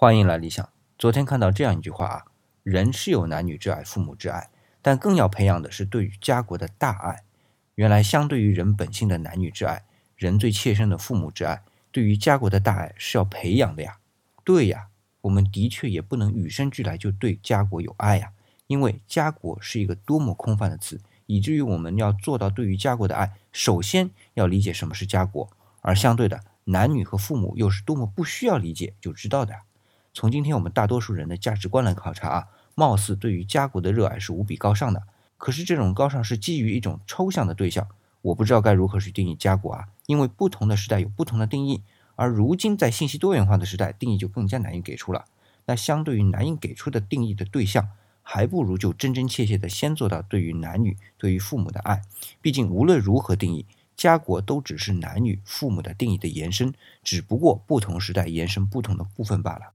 欢迎来理想。昨天看到这样一句话啊，人是有男女之爱、父母之爱，但更要培养的是对于家国的大爱。原来，相对于人本性的男女之爱，人最切身的父母之爱，对于家国的大爱是要培养的呀。对呀，我们的确也不能与生俱来就对家国有爱呀，因为家国是一个多么空泛的词，以至于我们要做到对于家国的爱，首先要理解什么是家国，而相对的，男女和父母又是多么不需要理解就知道的。从今天我们大多数人的价值观来考察啊，貌似对于家国的热爱是无比高尚的。可是这种高尚是基于一种抽象的对象，我不知道该如何去定义家国啊，因为不同的时代有不同的定义。而如今在信息多元化的时代，定义就更加难以给出了。那相对于难以给出的定义的对象，还不如就真真切切的先做到对于男女、对于父母的爱。毕竟无论如何定义，家国都只是男女、父母的定义的延伸，只不过不同时代延伸不同的部分罢了。